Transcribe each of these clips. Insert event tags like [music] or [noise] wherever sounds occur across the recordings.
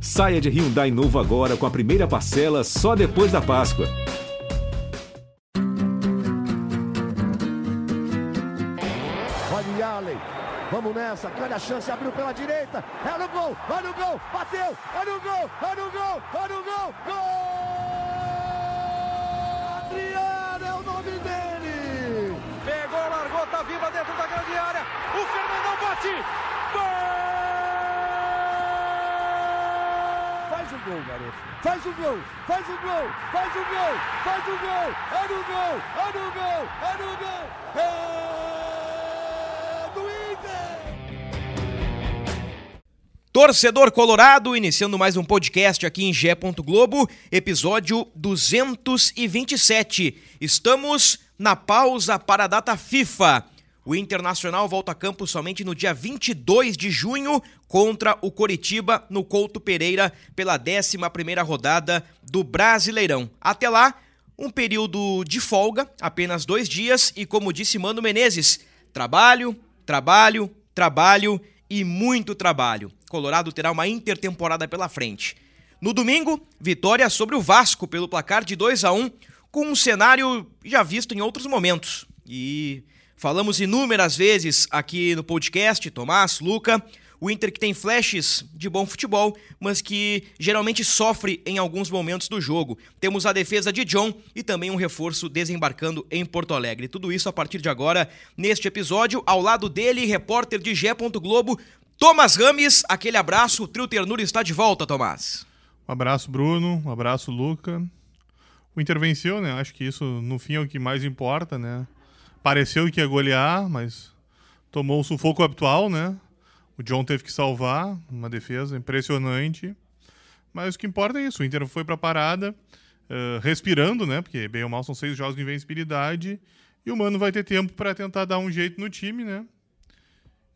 Saia de Hyundai novo agora com a primeira parcela só depois da Páscoa. Olha Allen. Vamos nessa, grande a chance, abriu pela direita, é no gol, olha o gol, bateu, olha o gol, olha o gol, olha o gol, gol! Adriano é o nome dele! Pegou, largou, tá viva dentro da grande área, o Fernandão bate, gol! Faz o gol, garoto, faz o gol, faz o gol, faz o gol, faz o gol, é no gol, é no gol, é no gol, é do Inter! Torcedor Colorado, iniciando mais um podcast aqui em Gé. Globo, episódio 227. Estamos na pausa para a data FIFA. O Internacional volta a campo somente no dia 22 de junho contra o Coritiba no Couto Pereira pela 11ª rodada do Brasileirão. Até lá, um período de folga, apenas dois dias e como disse Mano Menezes, trabalho, trabalho, trabalho e muito trabalho. Colorado terá uma intertemporada pela frente. No domingo, vitória sobre o Vasco pelo placar de 2 a 1, com um cenário já visto em outros momentos. E falamos inúmeras vezes aqui no podcast, Tomás, Luca, o Inter que tem flashes de bom futebol, mas que geralmente sofre em alguns momentos do jogo. Temos a defesa de John e também um reforço desembarcando em Porto Alegre. Tudo isso a partir de agora, neste episódio, ao lado dele, repórter de Gé. Globo, Thomas Rames. Aquele abraço, o Trio Ternura está de volta, Tomás. Um abraço, Bruno. Um abraço, Luca. O Inter venceu, né? Acho que isso, no fim, é o que mais importa, né? Pareceu que ia golear, mas tomou o sufoco habitual, né? O John teve que salvar, uma defesa impressionante. Mas o que importa é isso, o Inter foi pra parada, uh, respirando, né? Porque bem ou mal são seis jogos de invencibilidade. E o Mano vai ter tempo para tentar dar um jeito no time, né?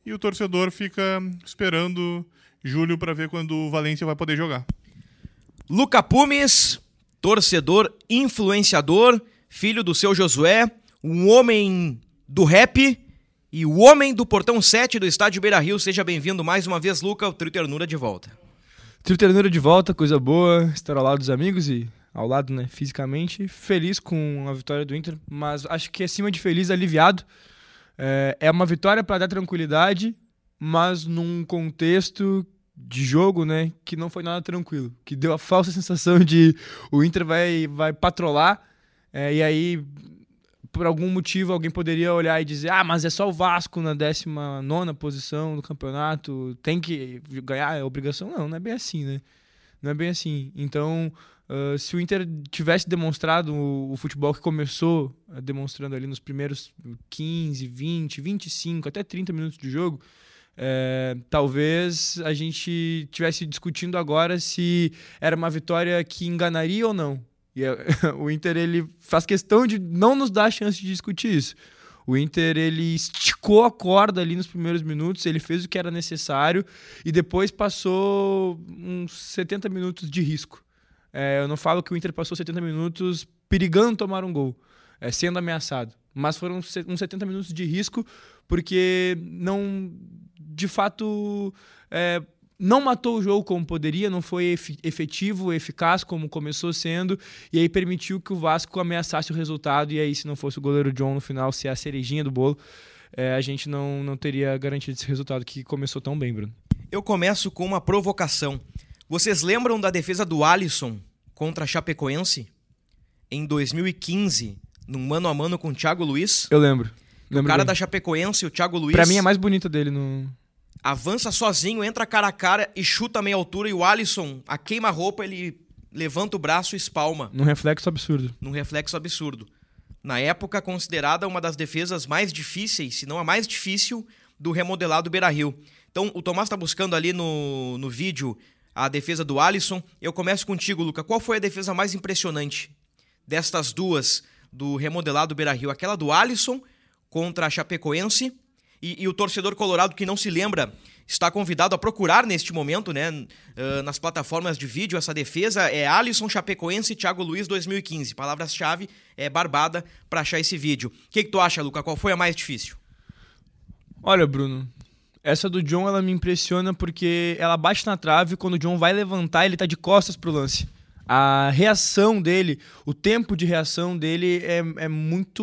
E o torcedor fica esperando julho para ver quando o Valência vai poder jogar. Luca Pumes, torcedor, influenciador, filho do seu Josué, um homem do rap e o homem do portão 7 do estádio Beira Rio. Seja bem-vindo mais uma vez, Luca, o Trio Ternura de volta. Trio Ternura de volta, coisa boa, estar ao lado dos amigos e ao lado, né, fisicamente. Feliz com a vitória do Inter, mas acho que acima de feliz, aliviado. É, é uma vitória para dar tranquilidade, mas num contexto de jogo, né, que não foi nada tranquilo, que deu a falsa sensação de o Inter vai vai patrolar é, e aí por algum motivo alguém poderia olhar e dizer ah, mas é só o Vasco na 19 posição do campeonato, tem que ganhar, é obrigação. Não, não é bem assim, né? Não é bem assim. Então, uh, se o Inter tivesse demonstrado o, o, futebol que começou uh, demonstrando ali nos primeiros 15, 20, 25, até 30 minutos de jogo, é, talvez a gente tivesse discutindo agora se era uma vitória que enganaria ou não. E é, [laughs] o Inter ele faz questão de não nos dar a chance de discutir isso. O Inter ele esticou a corda ali nos primeiros minutos, ele fez o que era necessário e depois passou uns 70 minutos de risco. É, eu não falo que o Inter passou 70 minutos perigando tomar um gol, é, sendo ameaçado, mas foram uns 70 minutos de risco porque não, de fato, é, não matou o jogo como poderia, não foi efetivo, eficaz como começou sendo, e aí permitiu que o Vasco ameaçasse o resultado, e aí se não fosse o goleiro John no final ser a cerejinha do bolo, é, a gente não, não teria garantido esse resultado que começou tão bem, Bruno. Eu começo com uma provocação. Vocês lembram da defesa do Alisson contra a Chapecoense? Em 2015, num mano a mano com o Thiago Luiz? Eu lembro. lembro o cara bem. da Chapecoense, o Thiago Luiz. Pra mim é a mais bonita dele no, avança sozinho, entra cara a cara e chuta a meia altura e o Alisson, a queima-roupa, ele levanta o braço e espalma. Num reflexo absurdo. Num reflexo absurdo. Na época, considerada uma das defesas mais difíceis, se não a mais difícil, do remodelado Beira-Rio. Então, o Tomás está buscando ali no, no vídeo a defesa do Alisson. Eu começo contigo, Luca. Qual foi a defesa mais impressionante destas duas do remodelado Beira-Rio? Aquela do Alisson contra a Chapecoense e, e, o torcedor colorado que não se lembra está convidado a procurar neste momento, né, uh, nas plataformas de vídeo, essa defesa é Alisson Chapecoense Thiago Luiz 2015. Palavras-chave é barbada para achar esse vídeo. O que, que tu acha, Luca? Qual foi a mais difícil? Olha, Bruno, Essa do John, ela me impressiona porque ela bate na trave quando o John vai levantar, ele tá de costas pro lance. A reação dele, o tempo de reação dele é, é muito.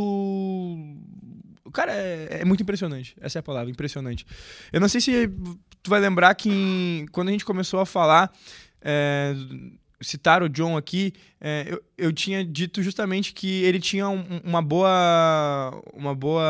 Cara, é, é, muito impressionante. Essa é a palavra, impressionante. Eu não sei se tu vai lembrar que em, quando a gente começou a falar. É, citar o John aqui, é, eu, eu tinha dito justamente que ele tinha um, uma boa uma boa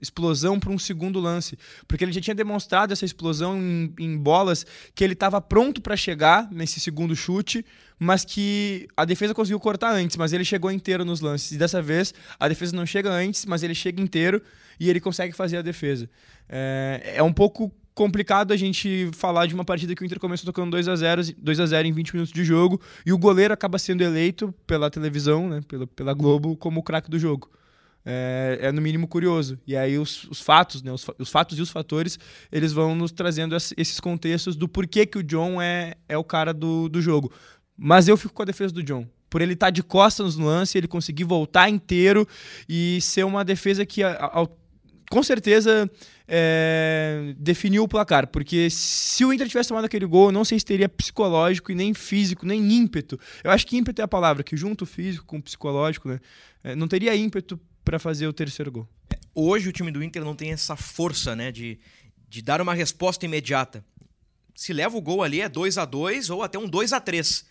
explosão para um segundo lance, porque ele já tinha demonstrado essa explosão em, em bolas que ele estava pronto para chegar nesse segundo chute, mas que a defesa conseguiu cortar antes, mas ele chegou inteiro nos lances. E dessa vez a defesa não chega antes, mas ele chega inteiro e ele consegue fazer a defesa. É, é um pouco complicado a gente falar de uma partida que o Inter começou tocando 2 a 0 2 a 0 em 20 minutos de jogo e o goleiro acaba sendo eleito pela televisão, né, pela, pela Globo, como o craque do jogo. É, é, no mínimo curioso. E aí os, os fatos, né, os, os, fatos e os fatores, eles vão nos trazendo esses contextos do porquê que o John é, é o cara do, do jogo. Mas eu fico com a defesa do John. Por ele estar tá de costas no lance, ele conseguir voltar inteiro e ser uma defesa que, ao, com certeza é, definiu o placar, porque se o Inter tivesse tomado aquele gol, eu não sei se teria psicológico e nem físico, nem ímpeto. Eu acho que ímpeto é a palavra, que junto físico com psicológico, né, é, não teria ímpeto para fazer o terceiro gol. Hoje o time do Inter não tem essa força, né, de, de dar uma resposta imediata. Se leva o gol ali é 2 a 2 ou até um 2 a 3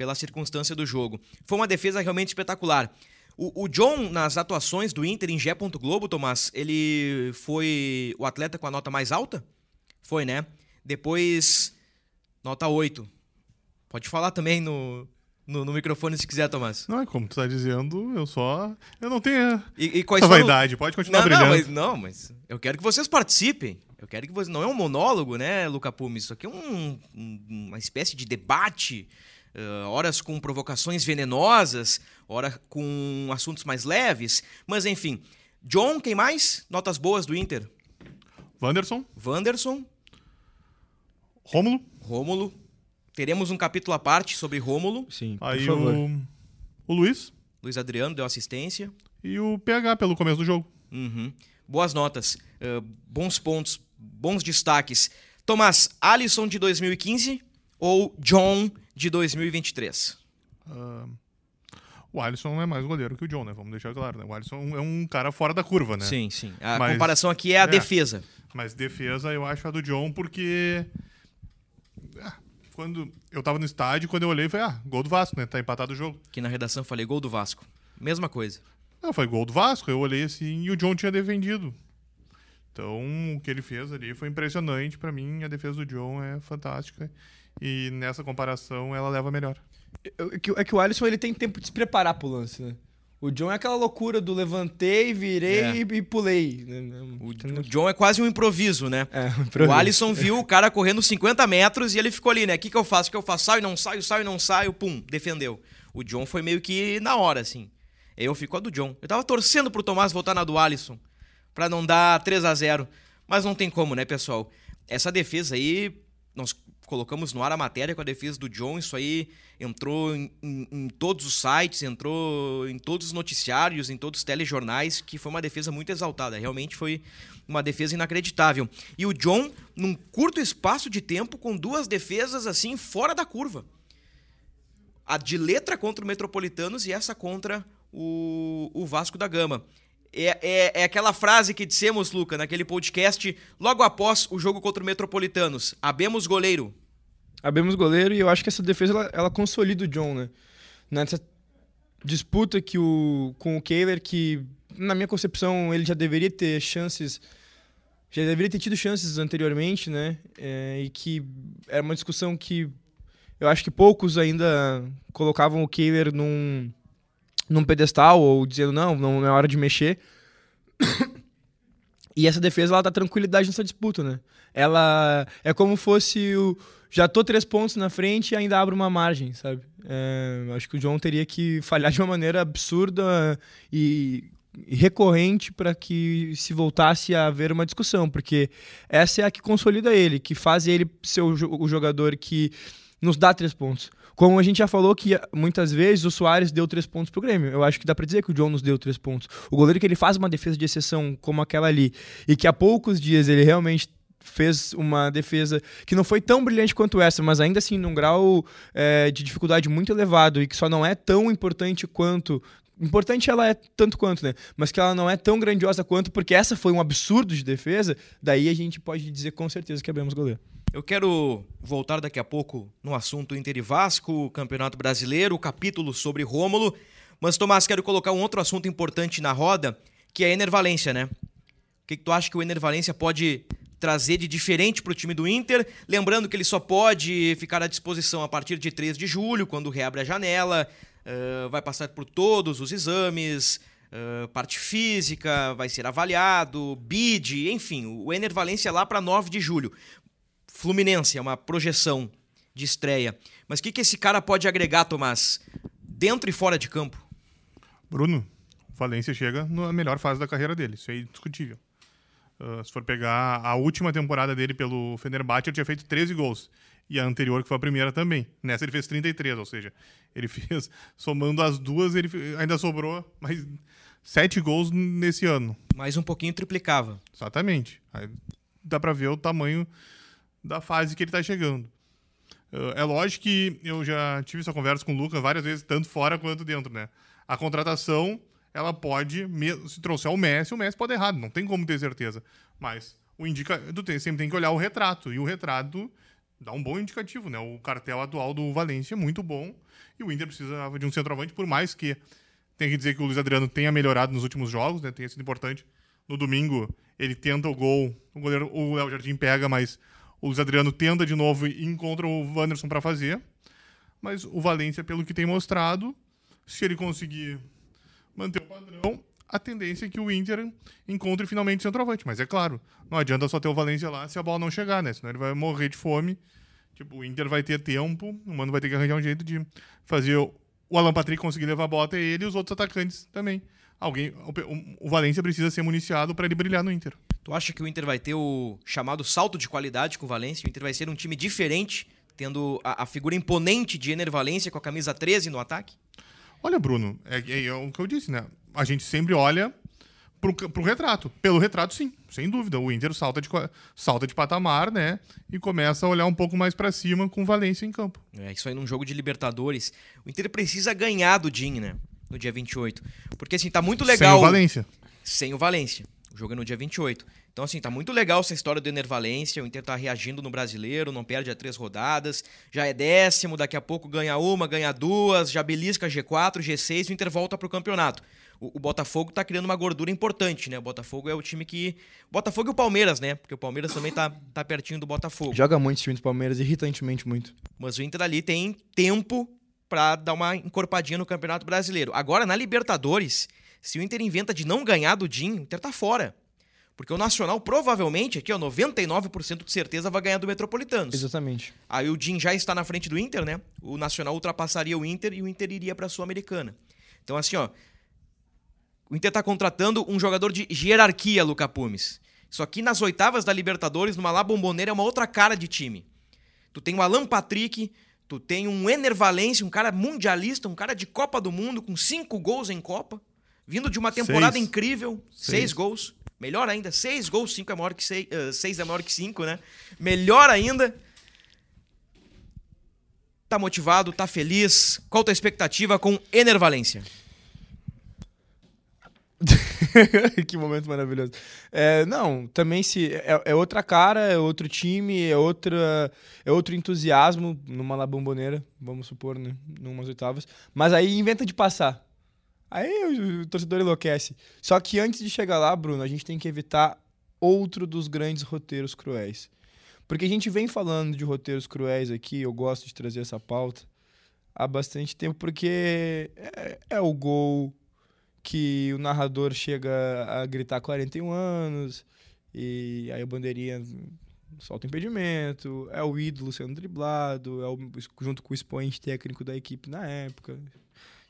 pela circunstância do jogo. Foi uma defesa realmente espetacular. O, o, John, nas atuações do Inter em Gé. Globo, Tomás, ele foi o atleta com a nota mais alta? Foi, né? Depois, nota 8. Pode falar também no, no, no, microfone se quiser, Tomás. Não, é como tu tá dizendo, eu só. Eu não tenho e, e quais essa vaidade, pode continuar não, brilhando. Não mas, não, mas eu quero que vocês participem. Eu quero que vocês. Não é um monólogo, né, Luca Pumes? Isso aqui é um, um, uma espécie de debate Uh, horas com provocações venenosas, horas com assuntos mais leves. Mas enfim. John, quem mais? Notas boas do Inter? Wanderson. Wanderson. Rômulo. Rômulo. Teremos um capítulo à parte sobre Rômulo. Sim, por Aí favor. o, o Luiz. Luiz Adriano deu assistência. E o PH pelo começo do jogo. Uhum. Boas notas, uh, bons pontos, bons destaques. Tomás, Alisson de 2015 ou John de 2023? Uh, o Alisson é mais goleiro que o John, né? Vamos deixar claro, né? O Alisson é um cara fora da curva, né? Sim, sim. A mas, comparação aqui é a é, defesa. Mas defesa eu acho a do John porque. Ah, quando eu tava no estádio, quando eu olhei, foi ah, gol do Vasco, né? Tá empatado o jogo. Que na redação eu falei gol do Vasco. Mesma coisa. Não, foi gol do Vasco. Eu olhei assim e o John tinha defendido. Então, o que ele fez ali foi impressionante. para mim, a defesa do John é fantástica. E nessa comparação, ela leva melhor. É que, é que o Alisson ele tem tempo de se preparar pro lance, né? O John é aquela loucura do levantei, virei é. e, e, pulei. O, o, John é quase um improviso, né? É, um improviso. O Alisson viu o cara correndo 50 metros e ele ficou ali, né? O que, que eu faço? O que eu faço? Saio, não saio, saio, não saio, pum, defendeu. O John foi meio que na hora, assim. Eu fico a do John. Eu tava torcendo pro Tomás voltar na do Alisson, pra não dar 3 a 0 Mas não tem como, né, pessoal? Essa defesa aí, nós colocamos no ar a matéria com a defesa do John. Isso aí entrou em, em, em, todos os sites, entrou em todos os noticiários, em todos os telejornais, que foi uma defesa muito exaltada. Realmente foi uma defesa inacreditável. E o John, num curto espaço de tempo, com duas defesas assim fora da curva. A de letra contra o Metropolitanos e essa contra o, o Vasco da Gama. É, é, é, aquela frase que dissemos, Luca, naquele podcast, logo após o jogo contra o Metropolitanos. Abemos goleiro. Abemos goleiro e eu acho que essa defesa ela, ela consolida o John, né? Nessa disputa que o, com o Kehler, que na minha concepção ele já deveria ter chances, já deveria ter tido chances anteriormente, né? É, e que era uma discussão que eu acho que poucos ainda colocavam o Kehler num num pedestal ou dizendo não, não é hora de mexer. [coughs] e essa defesa ela dá tranquilidade nessa disputa, né? Ela é como fosse o já tô três pontos na frente e ainda abro uma margem, sabe? É, acho que o John teria que falhar [laughs] de uma maneira absurda e, recorrente para que se voltasse a haver uma discussão, porque essa é a que consolida ele, que faz ele ser o, jogador que nos dá três pontos. Como a gente já falou que muitas vezes o Soares deu três pontos pro Grêmio. Eu acho que dá pra dizer que o John nos deu três pontos. O goleiro que ele faz uma defesa de exceção como aquela ali, e que há poucos dias ele realmente fez uma defesa que não foi tão brilhante quanto essa, mas ainda assim num grau é, de dificuldade muito elevado e que só não é tão importante quanto importante ela é tanto quanto, né? Mas que ela não é tão grandiosa quanto, porque essa foi um absurdo de defesa, daí a gente pode dizer com certeza que abrimos goleiro. Eu quero voltar daqui a pouco no assunto Inter e Vasco, Campeonato Brasileiro, o capítulo sobre Rômulo. Mas, Tomás, quero colocar um outro assunto importante na roda, que é a Enervalência, né? O que, que tu acha que o Enervalência pode trazer de diferente para o time do Inter? Lembrando que ele só pode ficar à disposição a partir de 3 de julho, quando reabre a janela. Uh, vai passar por todos os exames, uh, parte física, vai ser avaliado, bid, enfim, o Enervalência é lá para 9 de julho. Fluminense, é uma projeção de estreia. Mas o que, que esse cara pode agregar, Tomás, dentro e fora de campo? Bruno, Valência chega na melhor fase da carreira dele, isso é indiscutível. Uh, se for pegar a última temporada dele pelo Fenerbahçe, ele tinha feito 13 gols. E a anterior, que foi a primeira também. Nessa ele fez 33, ou seja, ele [laughs] fez, somando as duas, ele ainda sobrou mais 7 gols nesse ano. Mais um pouquinho triplicava. Exatamente. Aí dá pra ver o tamanho da fase que ele está chegando. Uh, é lógico que eu já tive essa conversa com o Lucas várias vezes, tanto fora quanto dentro, né? A contratação, ela pode, se trouxer o Messi, o Messi pode errar, não tem como ter certeza. Mas o indica, tu tem, sempre tem que olhar o retrato, e o retrato dá um bom indicativo, né? O cartel atual do Valência é muito bom, e o Inter precisava de um centroavante, por mais que tem que dizer que o Luiz Adriano tenha melhorado nos últimos jogos, né? Tenha sido importante. No domingo, ele tenta o gol, o goleiro, o Léo Jardim pega, mas o Luiz Adriano tenta de novo e encontra o Wanderson para fazer. Mas o Valência, pelo que tem mostrado, se ele conseguir manter o padrão, a tendência é que o Inter encontre finalmente o centroavante. Mas é claro, não adianta só ter o Valência lá se a bola não chegar, né? Senão ele vai morrer de fome. Tipo, o Inter vai ter tempo, o Mano vai ter que arranjar um jeito de fazer o Alan Patrick conseguir levar a bola até ele e os outros atacantes também. Alguém, o, o Valência precisa ser municiado para ele brilhar no Inter. Tu acha que o Inter vai ter o chamado salto de qualidade com o Valência? O Inter vai ser um time diferente, tendo a, a figura imponente de Ener Valência com a camisa 13 no ataque? Olha, Bruno, é, é, é o que eu disse, né? A gente sempre olha pro, pro retrato. Pelo retrato, sim, sem dúvida. O Inter salta de, salta de patamar, né? E começa a olhar um pouco mais para cima com o Valência em campo. É, isso aí num jogo de Libertadores. O Inter precisa ganhar do Din, né? No dia 28. Porque assim, tá muito legal. Sem o Valência. Sem o Valência. O jogo é no dia 28. Então, assim, tá muito legal essa história do Enervalência. O Inter tá reagindo no brasileiro, não perde a três rodadas. Já é décimo, daqui a pouco ganha uma, ganha duas, já belisca G4, G6 e o Inter volta pro campeonato. O, o, Botafogo tá criando uma gordura importante, né? O Botafogo é o time que. O Botafogo e o Palmeiras, né? Porque o Palmeiras também tá, tá pertinho do Botafogo. Joga muito esse time do Palmeiras, irritantemente muito. Mas o Inter ali tem tempo para dar uma encorpadinha no Campeonato Brasileiro. Agora, na Libertadores, se o Inter inventa de não ganhar do Din, o Inter tá fora. Porque o Nacional provavelmente, aqui, ó, 99% de certeza vai ganhar do Metropolitanos. Exatamente. Aí o Din já está na frente do Inter, né? O Nacional ultrapassaria o Inter e o Inter iria para a Sul-Americana. Então, assim, ó. O Inter está contratando um jogador de hierarquia, Luca Pumes. Só que nas oitavas da Libertadores, numa lá bomboneira, é uma outra cara de time. Tu tem o Alan Patrick, tu tem um Ener Valencia, um cara mundialista, um cara de Copa do Mundo, com cinco gols em Copa, vindo de uma temporada seis. incrível, seis. seis gols. Melhor ainda, seis gols, cinco é maior que seis, uh, seis é maior que cinco, né? Melhor ainda. Tá motivado, tá feliz. Qual a tua expectativa com Ener Valência? [laughs] que momento maravilhoso. É, não, também se é, é, outra cara, é outro time, é outra é outro entusiasmo numa La Bomboneira, vamos supor, né, numas oitavas. Mas aí inventa de passar. Aí o, torcedor enlouquece. Só que antes de chegar lá, Bruno, a gente tem que evitar outro dos grandes roteiros cruéis. Porque a gente vem falando de roteiros cruéis aqui, eu gosto de trazer essa pauta há bastante tempo, porque é, é o gol que o narrador chega a gritar 41 anos, e aí a bandeirinha solta o impedimento, é o ídolo sendo driblado, é o, junto com o expoente técnico da equipe na época.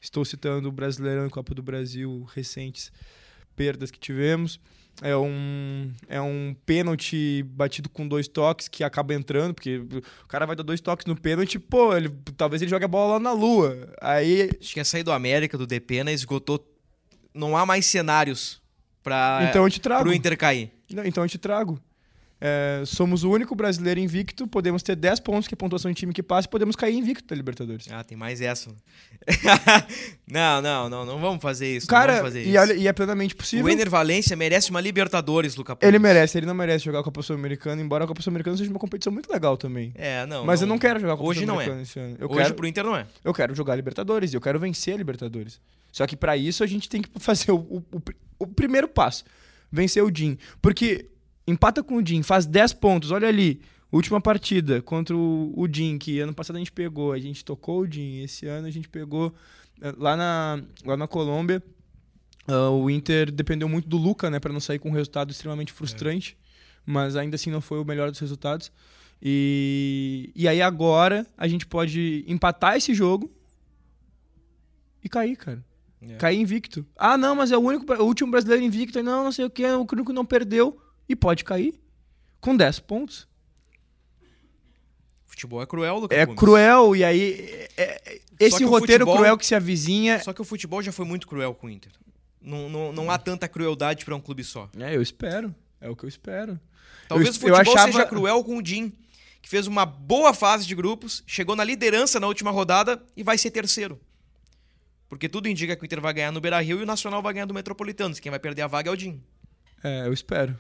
Estou citando o Brasileirão e Copa do Brasil recentes perdas que tivemos. É um, é um pênalti batido com dois toques que acaba entrando, porque o cara vai dar dois toques no pênalti, pô, ele, talvez ele jogue a bola lá na lua. Aí. Acho que a saída do América, do Depena, esgotou. Não há mais cenários para então eu te trago. pro Inter cair. Não, então eu te trago. É, somos o único brasileiro invicto, podemos ter 10 pontos, que é a pontuação de time que passa, e podemos cair invicto da Libertadores. Ah, tem mais essa. [laughs] não, não, não, não vamos fazer isso. não Cara, fazer e, isso. e é plenamente possível. O Ener Valência merece uma Libertadores, Luca Ele Pumes. merece, ele não merece jogar a Copa Sul-Americana, embora a Copa Sul-Americana seja uma competição muito legal também. É, não. Mas eu não quero jogar a Copa Hoje não é. Esse ano. Eu Hoje quero, pro Inter não é. eu quero jogar a Libertadores, e eu quero vencer a Libertadores. Só que pra isso a gente tem que fazer o, o- o o primeiro passo, vencer o Din. Porque empata com o Din, faz 10 pontos, olha ali, última partida contra o, o Din, que ano passado a gente pegou, a gente tocou o Din, esse ano a gente pegou eh, lá na, lá na Colômbia. ah, o Inter dependeu muito do Luca, né, para não sair com um resultado extremamente frustrante, mas ainda assim não foi o melhor dos resultados. E, e aí agora a gente pode empatar esse jogo e cair, cara. É. Cair invicto. Ah, não, mas é o único, o último brasileiro invicto. Não, não sei o que, é o único que não perdeu e pode cair com 10 pontos. Futebol é cruel, Luca É Pumes. cruel e aí é- é- esse roteiro futebol- cruel que se avizinha. Só que o futebol já foi muito cruel com o Inter. Não, não, não há tanta crueldade pra um clube só. É, eu espero. É o que eu espero. Talvez Eu- o futebol achava- seja cruel com o Din, que fez uma boa fase de grupos, chegou na liderança na última rodada e vai ser terceiro. Porque tudo indica que o Inter vai ganhar no Beira-Rio e o Nacional vai ganhar do Metropolitanos. Quem vai perder a vaga é o Din. É, eu espero.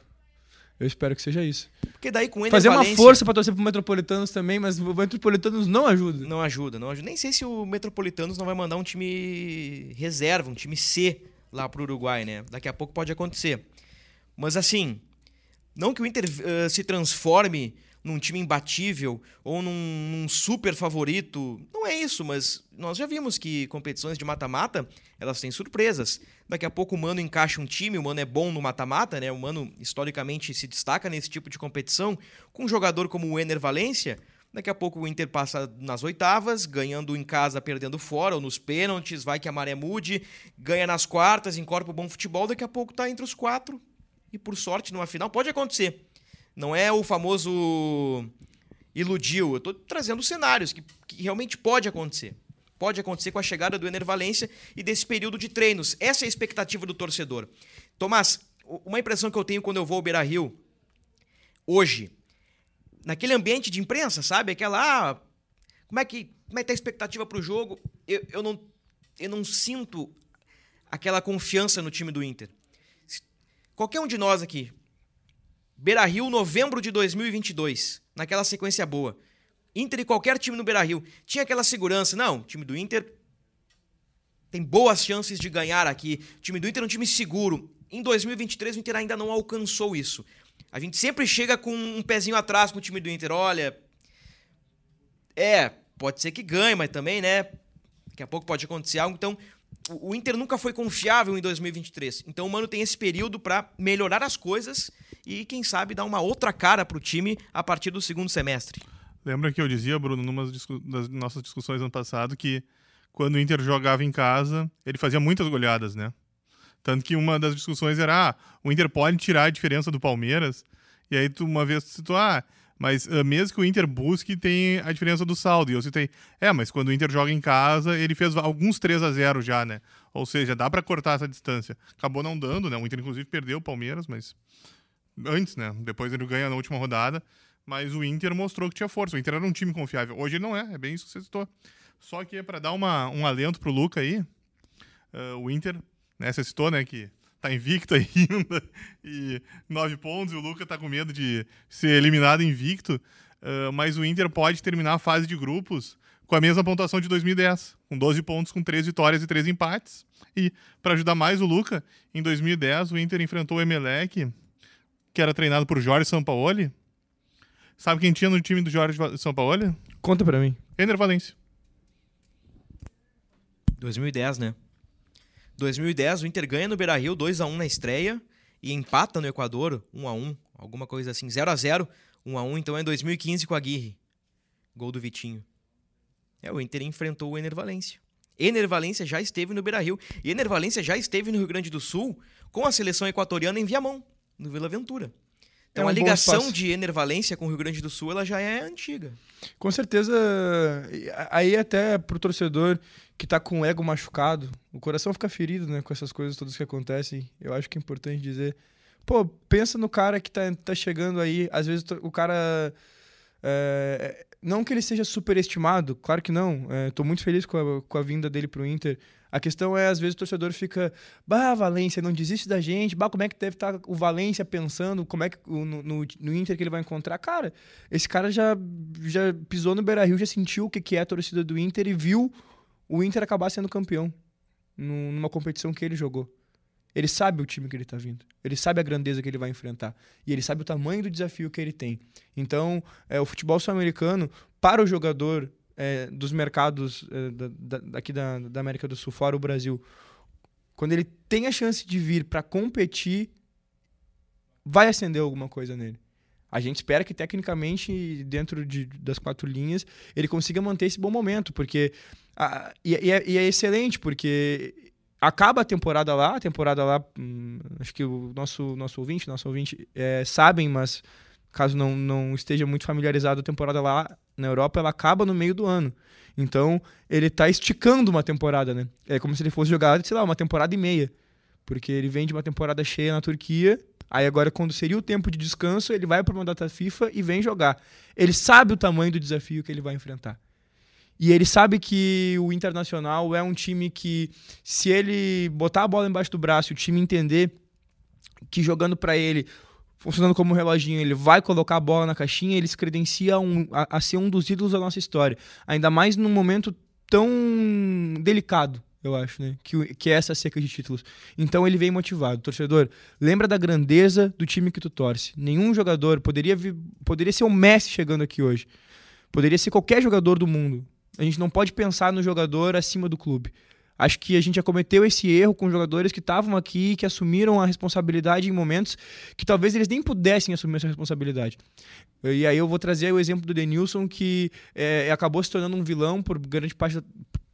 Eu espero que seja isso. Porque daí com o Ener Fazer uma Valencia- força pra torcer pro Metropolitanos também, mas o Metropolitanos não ajuda. Não ajuda, não ajuda. Nem sei se o Metropolitanos não vai mandar um time reserva, um time C lá pro Uruguai, né? Daqui a pouco pode acontecer. Mas assim, não que o Inter eh, se transforme num time imbatível ou num, num super favorito. Não é isso, mas nós já vimos que competições de mata-mata, elas têm surpresas. Daqui a pouco o Mano encaixa um time, o Mano é bom no mata-mata, né? O Mano historicamente se destaca nesse tipo de competição. Com um jogador como o Ener Valência, daqui a pouco o Inter passa nas oitavas, ganhando em casa, perdendo fora, ou nos pênaltis, vai que a maré mude, ganha nas quartas, incorpora o bom futebol, daqui a pouco tá entre os quatro. E por sorte, numa final, pode acontecer. Não é o famoso iludiu. Eu tô trazendo cenários que, que realmente pode acontecer. Pode acontecer com a chegada do Ener Valência e desse período de treinos. Essa é a expectativa do torcedor. Tomás, uma impressão que eu tenho quando eu vou ao Beira Rio hoje, naquele ambiente de imprensa, sabe? Aquela. Ah, como é que. Como é que tá a expectativa pro jogo? Eu, eu, não, eu não sinto aquela confiança no time do Inter. Qualquer um de nós aqui, Beira Rio, novembro de 2022, naquela sequência boa. Inter e qualquer time no Beira Rio tinha aquela segurança. Não, time do Inter tem boas chances de ganhar aqui. O time do Inter é um time seguro. Em 2023, o Inter ainda não alcançou isso. A gente sempre chega com um pezinho atrás com o time do Inter. Olha, é, pode ser que ganhe, mas também, né? Daqui a pouco pode acontecer algo. Então, o o Inter nunca foi confiável em 2023. Então, o Mano tem esse período para melhorar as coisas e, quem sabe, dar uma outra cara pro time a partir do segundo semestre. Lembra que eu dizia, Bruno, numa das nossas discussões ano passado, que quando o Inter jogava em casa, ele fazia muitas goleadas, né? Tanto que uma das discussões era, ah, o Inter pode tirar a diferença do Palmeiras. E aí tu uma vez tu citou, ah, mas ah, mesmo que o Inter busque, tem a diferença do saldo. E eu citei, é, mas quando o Inter joga em casa, ele fez alguns 3 a 0 já, né? Ou seja, dá pra cortar essa distância. Acabou não dando, né? O Inter inclusive perdeu o Palmeiras, mas antes, né? Depois ele ganha na última rodada. Mas o Inter mostrou que tinha força. O Inter era um time confiável. Hoje ele não é, é bem isso que você citou. Só que para dar uma, um alento pro Luca aí, ah, o Inter, né, você citou, né, que tá invicto [laughs] ainda e nove pontos, e o Luca tá com medo de ser eliminado invicto, ah, mas o Inter pode terminar a fase de grupos com a mesma pontuação de 2010, com 12 pontos, com 3 vitórias e 3 empates. E para ajudar mais o Luca, em 2010 o Inter enfrentou o Emelec, que era treinado por Jorge Sampaoli. Sabe quem tinha no time do Jorge Sampaoli? Conta pra mim. Ener Valência. 2010, né? 2010, o Inter ganha no Beira-Rio 2x1 na estreia e empata no Equador 1x1, alguma coisa assim, 0x0, 1x1, então é 2015 com a Aguirre. Gol do Vitinho. É, o Inter enfrentou o Ener Valência. Ener Valência já esteve no Beira-Rio e Ener Valência já esteve no Rio Grande do Sul com a seleção equatoriana em Viamão, no Vila Ventura. Então É um a ligação de Ener Valência com o Rio Grande do Sul ela já é antiga. Com certeza, aí até pro torcedor que tá com o ego machucado, o coração fica ferido, né, com essas coisas todas que acontecem. Eu acho que é importante dizer, pô, pensa no cara que tá, tá chegando aí. Às vezes o cara. É, não que ele seja superestimado, claro que não. É, tô muito feliz com a, com a vinda dele pro Inter. A questão é, às vezes, o torcedor fica, bah, Valência, não desiste da gente, bah, como é que deve estar tá o Valência pensando, como é que no, no, no, Inter que ele vai encontrar. Cara, esse cara já, já pisou no Beira Rio, já sentiu o que, que é a torcida do Inter e viu o Inter acabar sendo campeão numa competição que ele jogou. Ele sabe o time que ele está vindo. Ele sabe a grandeza que ele vai enfrentar. E ele sabe o tamanho do desafio que ele tem. Então, é, o futebol sul-americano, para o jogador é, dos mercados é, da, da, daqui da, da América do Sul, fora o Brasil, quando ele tem a chance de vir para competir, vai acender alguma coisa nele. A gente espera que tecnicamente, dentro de, das quatro linhas, ele consiga manter esse bom momento, porque. Ah, e, e, é, e, é, excelente, porque acaba a temporada lá, a temporada lá, hum, acho que o nosso, nosso ouvinte, nosso ouvinte é, sabem, mas caso não, não esteja muito familiarizado, a temporada lá na Europa ela acaba no meio do ano. Então, ele está esticando uma temporada, né? É como se ele fosse jogar, sei lá, uma temporada e meia. Porque ele vem de uma temporada cheia na Turquia, aí agora, quando seria o tempo de descanso, ele vai para uma data FIFA e vem jogar. Ele sabe o tamanho do desafio que ele vai enfrentar. E ele sabe que o Internacional é um time que, se ele botar a bola embaixo do braço o time entender que jogando para ele funcionando como um reloginho, ele vai colocar a bola na caixinha, ele se credencia um, a, a, ser um dos ídolos da nossa história. Ainda mais num momento tão delicado, eu acho, né? Que, que é essa seca de títulos. Então ele vem motivado. Torcedor, lembra da grandeza do time que tu torce. Nenhum jogador poderia, vir, poderia ser o Messi chegando aqui hoje. Poderia ser qualquer jogador do mundo. A gente não pode pensar no jogador acima do clube. Acho que a gente já cometeu esse erro com jogadores que estavam aqui, que assumiram a responsabilidade em momentos que talvez eles nem pudessem assumir essa responsabilidade. E aí eu vou trazer o exemplo do Denilson, que é, acabou se tornando um vilão por grande parte, da,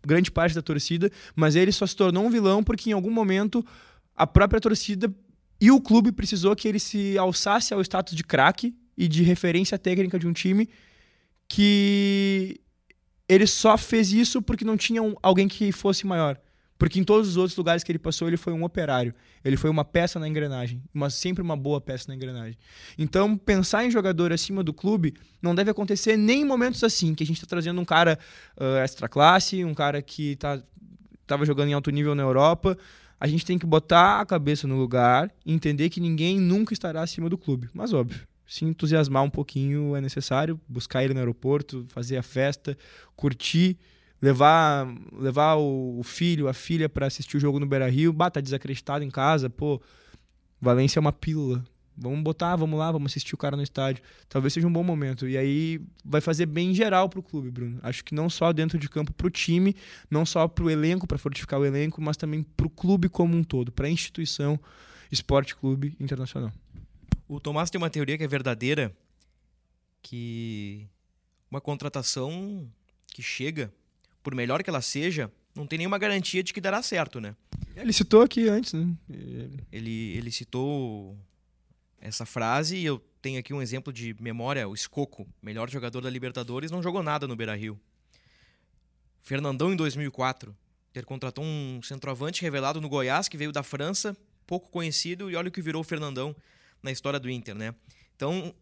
grande parte da torcida, mas ele só se tornou um vilão porque em algum momento a própria torcida e o clube precisou que ele se alçasse ao status de craque e de referência técnica de um time que ele só fez isso porque não tinha um, alguém que fosse maior. Porque em todos os outros lugares que ele passou, ele foi um operário. Ele foi uma peça na engrenagem. Mas sempre uma boa peça na engrenagem. Então, pensar em jogador acima do clube não deve acontecer nem em momentos assim, que a gente está trazendo um cara uh, extra classe, um cara que estava tá, jogando em alto nível na Europa. A gente tem que botar a cabeça no lugar e entender que ninguém nunca estará acima do clube. Mas óbvio, se entusiasmar um pouquinho é necessário, buscar ele no aeroporto, fazer a festa, curtir, levar levar o filho, a filha para assistir o jogo no Beira-Rio, bata tá desacreditado em casa, pô, Valência é uma pílula. Vamos botar, vamos lá, vamos assistir o cara no estádio. Talvez seja um bom momento. E aí vai fazer bem em geral pro clube, Bruno. Acho que não só dentro de campo pro time, não só pro elenco, para fortificar o elenco, mas também pro clube como um todo, pra instituição Esporte Clube Internacional. O Tomás tem uma teoria que é verdadeira, que uma contratação que chega, por melhor que ela seja, não tem nenhuma garantia de que dará certo, né? Ele citou aqui antes, né? Ele, ele citou essa frase e eu tenho aqui um exemplo de memória, o Escoco, melhor jogador da Libertadores, não jogou nada no Beira-Rio. Fernandão em 2004, ter contratou um centroavante revelado no Goiás que veio da França, pouco conhecido e olha o que virou o Fernandão na história do Inter, né? Então,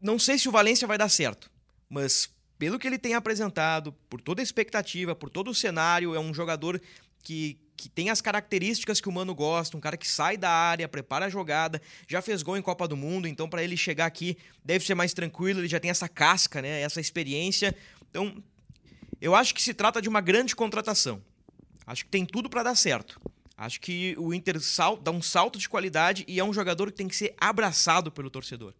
não sei se o Valência vai dar certo, mas pelo que ele tem apresentado, por toda a expectativa, por todo o cenário, é um jogador que, que tem as características que o Mano gosta, um cara que sai da área, prepara a jogada, já fez gol em Copa do Mundo, então para ele chegar aqui deve ser mais tranquilo, ele já tem essa casca, né, essa experiência. Então, eu acho que se trata de uma grande contratação. Acho que tem tudo para dar certo. Acho que o Inter sal, dá um salto de qualidade e é um jogador que tem que ser abraçado pelo torcedor.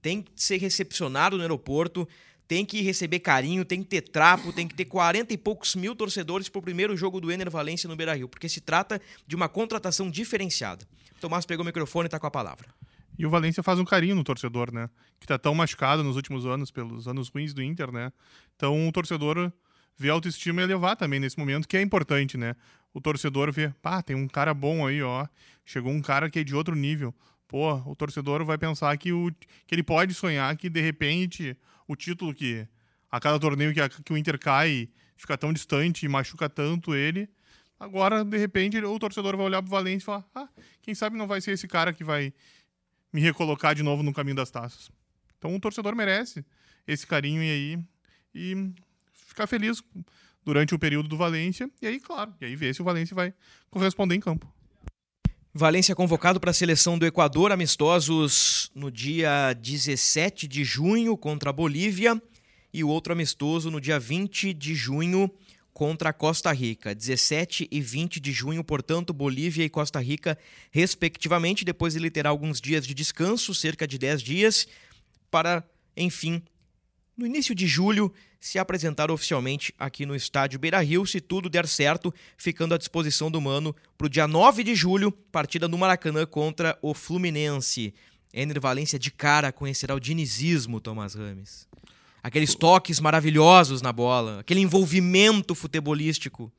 Tem que ser recepcionado no aeroporto, tem que receber carinho, tem que ter trapo, tem que ter 40 e poucos mil torcedores para o primeiro jogo do Ener Valência no Beira Rio, porque se trata de uma contratação diferenciada. Tomás pegou o microfone e está com a palavra. E o Valência faz um carinho no torcedor, né? Que está tão machucado nos últimos anos, pelos anos ruins do Inter, né? Então o torcedor vê a autoestima elevar também nesse momento, que é importante, né? O torcedor vê, pá, tem um cara bom aí, ó. Chegou um cara que é de outro nível. Pô, o torcedor vai pensar que, o, que ele pode sonhar que, de repente, o título que a cada torneio que, a, que o Inter cai fica tão distante e machuca tanto ele, Agora, de repente, o torcedor vai olhar pro Valência e falar: ah, quem sabe não vai ser esse cara que vai me recolocar de novo no caminho das taças. Então o torcedor merece esse carinho e aí e ficar feliz durante o período do Valência e aí, claro, e aí ver se o Valência vai corresponder em campo. Valência convocado para a seleção do Equador, amistosos no dia 17 de junho contra a Bolívia e o outro amistoso no dia 20 de junho contra a Costa Rica. 17 e 20 de junho, portanto, Bolívia e Costa Rica, respectivamente. Depois ele terá alguns dias de descanso, cerca de 10 dias, para, enfim, no início de julho, se apresentar oficialmente aqui no estádio Beira Rio, se tudo der certo, ficando à disposição do Mano para o dia 9 de julho, partida no Maracanã contra o Fluminense. Ener Valência de cara conhecerá o dinizismo, Tomás Rames. Aqueles toques maravilhosos na bola, aquele envolvimento futebolístico.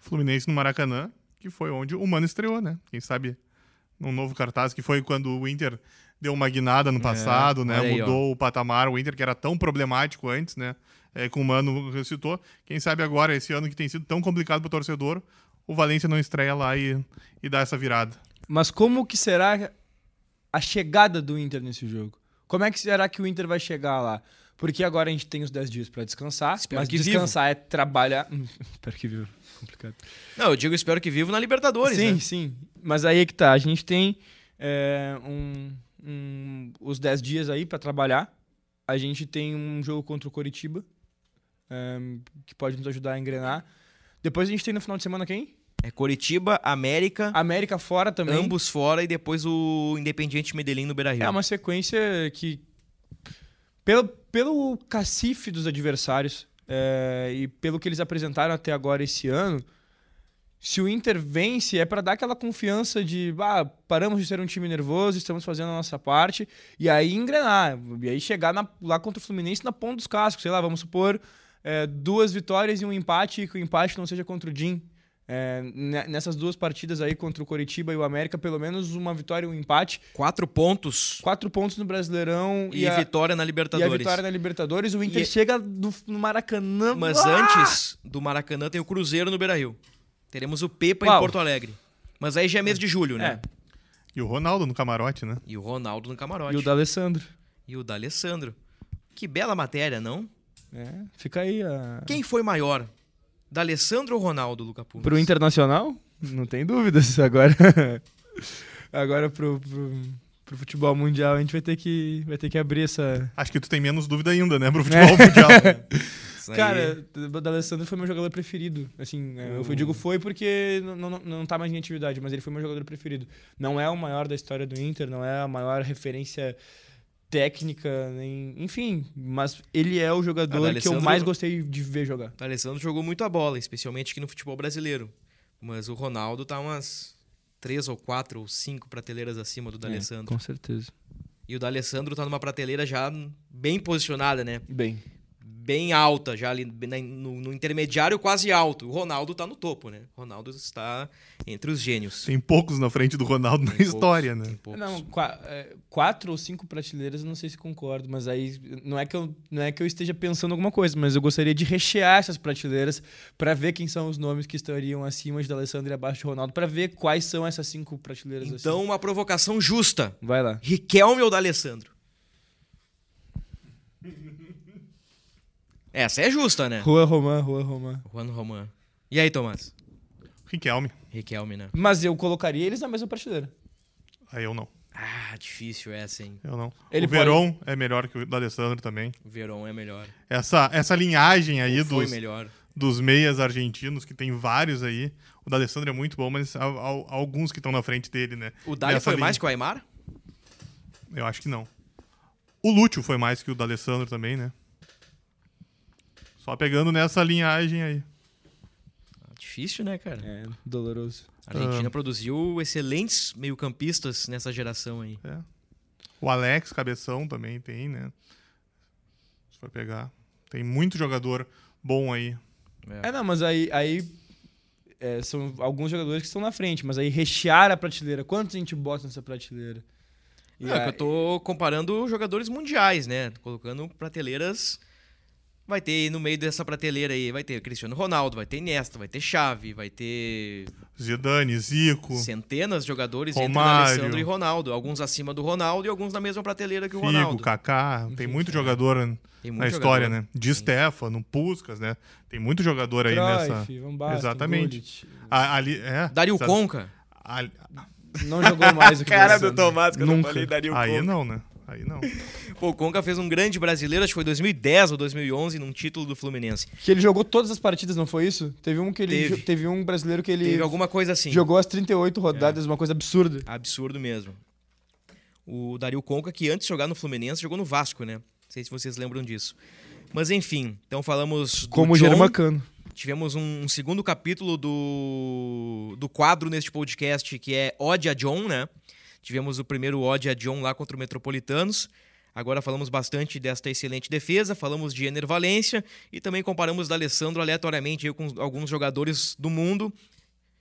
Fluminense no Maracanã, que foi onde o Mano estreou, né? Quem sabe num novo cartaz, que foi quando o Inter deu uma guinada no passado, é, né? Aí, Mudou ó. o patamar, o Inter que era tão problemático antes, né? É, com o Mano recitou. Quem sabe agora, esse ano que tem sido tão complicado para o torcedor, o Valência não estreia lá e, e dá essa virada. Mas como que será a chegada do Inter nesse jogo? Como é que será que o Inter vai chegar lá? Porque agora a gente tem os 10 dias para descansar, espero mas descansar vivo. é trabalhar. [laughs] espero que vivo. Complicado. Não, eu digo espero que vivo na Libertadores. Sim, né? sim. Mas aí é que tá. A gente tem é, um, um, os 10 dias aí para trabalhar. A gente tem um jogo contra o Coritiba, é, que pode nos ajudar a engrenar. Depois a gente tem no final de semana quem? É Coritiba, América. América fora também. Ambos fora e depois o Independiente Medellín no Beira Rio. É uma sequência que. Pelo, pelo cacife dos adversários é, e pelo que eles apresentaram até agora esse ano, se o Inter vence, é para dar aquela confiança de ah, paramos de ser um time nervoso, estamos fazendo a nossa parte, e aí engrenar, e aí chegar na, lá contra o Fluminense na ponta dos cascos, sei lá, vamos supor é, duas vitórias e um empate, e que o empate não seja contra o Jim. É, nessas duas partidas aí contra o Coritiba e o América, pelo menos uma vitória e um empate. Quatro pontos. Quatro pontos no Brasileirão. E, e a vitória na Libertadores. E a vitória na Libertadores. O Inter e... chega no, no Maracanã. Mas ah! antes do Maracanã tem o Cruzeiro no Beira-Rio. Teremos o Pepa Uau. em Porto Alegre. Mas aí já é mês é. de julho, né? É. E o Ronaldo no camarote, né? E o Ronaldo no camarote. E o D'Alessandro. E o D'Alessandro. Que bela matéria, não? É, fica aí a... Quem foi maior? D'Alessandro ou Ronaldo, Luca Pumes? Pro Internacional? Não tem dúvidas. [laughs] Agora, agora pro, pro, pro, futebol mundial a gente vai ter, que, vai ter que abrir essa... Acho que tu tem menos dúvida ainda, né? Pro futebol [laughs] mundial. Né? Cara, o D'Alessandro foi meu jogador preferido. Assim, uh. eu digo foi porque não, não, não tá mais em atividade, mas ele foi meu jogador preferido. Não é o maior da história do Inter, não é a maior referência técnica, nem, enfim, mas ele é o jogador que eu mais gostei de ver jogar. O Alessandro jogou muito a bola, especialmente aqui no futebol brasileiro. Mas o Ronaldo tá umas três ou quatro ou cinco prateleiras acima do é, D'Alessandro. com certeza. E o D'Alessandro tá numa prateleira já bem posicionada, né? Bem bem alta, já ali no, no, intermediário quase alto. O Ronaldo está no topo, né? O Ronaldo está entre os gênios. Tem poucos na frente do Ronaldo Tem na poucos, história, né? Não, é, quatro ou cinco prateleiras, eu não sei se concordo, mas aí não é que eu não é que eu esteja pensando alguma coisa, mas eu gostaria de rechear essas prateleiras para ver quem são os nomes que estariam acima de Alessandro e abaixo de Ronaldo, para ver quais são essas cinco prateleiras. Então, assim. uma provocação justa. Vai lá. Riquelme ou D'Alessandro? [laughs] Essa é justa, né? Rua Romã, Rua Romã. Juan Romã. E aí, Tomás? Riquelme. Riquelme, né? Mas eu colocaria eles na mesma prateleira. Aí eu não. Ah, difícil essa, hein? Eu não. Ele o Veron pode... é melhor que o do Alessandro também. O Veron é melhor. Essa, essa linhagem aí dos, melhor. dos meias argentinos, que tem vários aí. O da Alessandro é muito bom, mas há, há alguns que estão na frente dele, né? O Dali foi linha... mais que o Aymar? Eu acho que não. O Lúcio foi mais que o da Alessandro também, né? Só pegando nessa linhagem aí. Difícil, né, cara? É, doloroso. A Argentina ah. produziu excelentes meio-campistas nessa geração aí. É. O Alex Cabeção também tem, né? Se for pegar. Tem muito jogador bom aí. É, é não, mas aí, aí é, são alguns jogadores que estão na frente, mas aí rechear a prateleira. Quantos a gente bota nessa prateleira? E é, aí... eu tô comparando jogadores mundiais, né? Colocando prateleiras Vai ter no meio dessa prateleira aí, vai ter Cristiano Ronaldo, vai ter Iniesta, vai ter Xavi, vai ter Zidane, Zico, centenas de jogadores entre Romário. Alessandro e Ronaldo, alguns acima do Ronaldo e alguns na mesma prateleira que o Figo, Ronaldo. Kaká. Tem muito jogador Tem muito na história, jogador. né? Di Stefano, Puskas, né? Tem muito jogador aí nessa. Cruyff, Van Basten, Exatamente. A- ali, é, Dario sabe? Conca. Ali- Não jogou mais do que [laughs] Cara do? Tomás, que eu não falei Dario aí Conca. não, né? Aí não. Pô, o Conca fez um grande brasileiro, acho que foi 2010 ou 2011, num título do Fluminense. Que ele jogou todas as partidas, não foi isso? Teve um que ele Teve. teve um brasileiro que ele Teve alguma coisa assim. jogou as 38 rodadas, uma coisa absurda. Absurdo mesmo. O Dario Conca, que antes de jogar no Fluminense, jogou no Vasco, né? Não sei se vocês lembram disso. Mas enfim, então falamos do Como o John. Germacano. Tivemos um segundo capítulo do, do quadro neste podcast, que é Ode a John, né? Tivemos o primeiro Ode a John lá contra o Metropolitanos. Agora falamos bastante desta excelente defesa, falamos de Ener Valência e também comparamos da Alessandro aleatoriamente com alguns jogadores do mundo.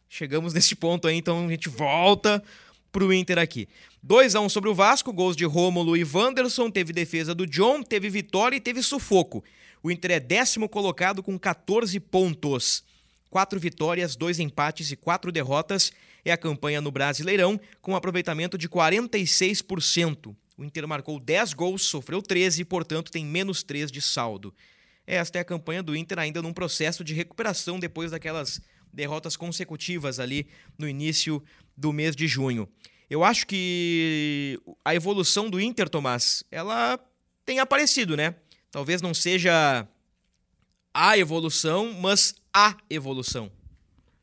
Chegamos [laughs] nesse ponto aí, então a gente volta pro Inter aqui. 2 a 1 sobre o Vasco, gols de Rômulo e Wanderson, teve defesa do John, teve vitória e teve sufoco. O Inter é décimo colocado com 14 pontos. Quatro vitórias, dois empates e quatro derrotas é a campanha no Brasileirão, com um aproveitamento de 46%. O Inter marcou 10 gols, sofreu 13 e, portanto, tem menos 3 de saldo. Esta é a campanha do Inter ainda num processo de recuperação depois daquelas derrotas consecutivas ali no início do mês de junho. Eu acho que a evolução do Inter, Tomás, ela tem aparecido, né? Talvez não seja a evolução, mas a evolução.